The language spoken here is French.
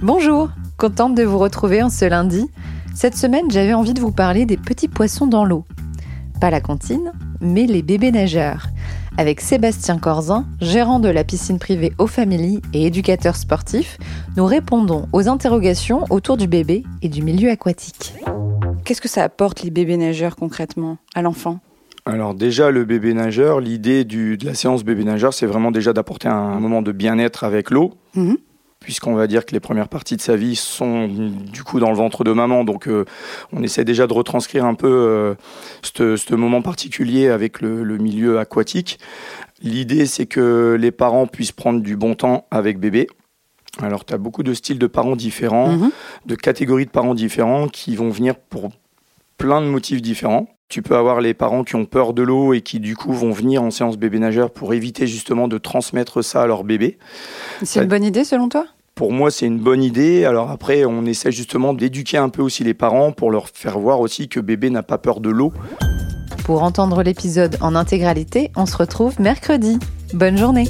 Bonjour, contente de vous retrouver en ce lundi. Cette semaine, j'avais envie de vous parler des petits poissons dans l'eau. Pas la cantine, mais les bébés nageurs. Avec Sébastien Corzin, gérant de la piscine privée Au Family et éducateur sportif, nous répondons aux interrogations autour du bébé et du milieu aquatique. Qu'est-ce que ça apporte les bébés nageurs concrètement à l'enfant? Alors déjà, le bébé nageur, l'idée de la séance bébé nageur, c'est vraiment déjà d'apporter un moment de bien-être avec l'eau. Mhm. Puisqu'on va dire que les premières parties de sa vie sont du coup dans le ventre de maman. Donc euh, on essaie déjà de retranscrire un peu euh, ce moment particulier avec le, le milieu aquatique. L'idée c'est que les parents puissent prendre du bon temps avec bébé. Alors tu as beaucoup de styles de parents différents, Mhm. de catégories de parents différents qui vont venir pour plein de motifs différents. Tu peux avoir les parents qui ont peur de l'eau et qui du coup vont venir en séance bébé nageur pour éviter justement de transmettre ça à leur bébé. C'est une bonne idée selon toi? Pour moi, c'est une bonne idée. Alors après, on essaie justement d'éduquer un peu aussi les parents pour leur faire voir aussi que bébé n'a pas peur de l'eau. Pour entendre l'épisode en intégralité, on se retrouve mercredi. Bonne journée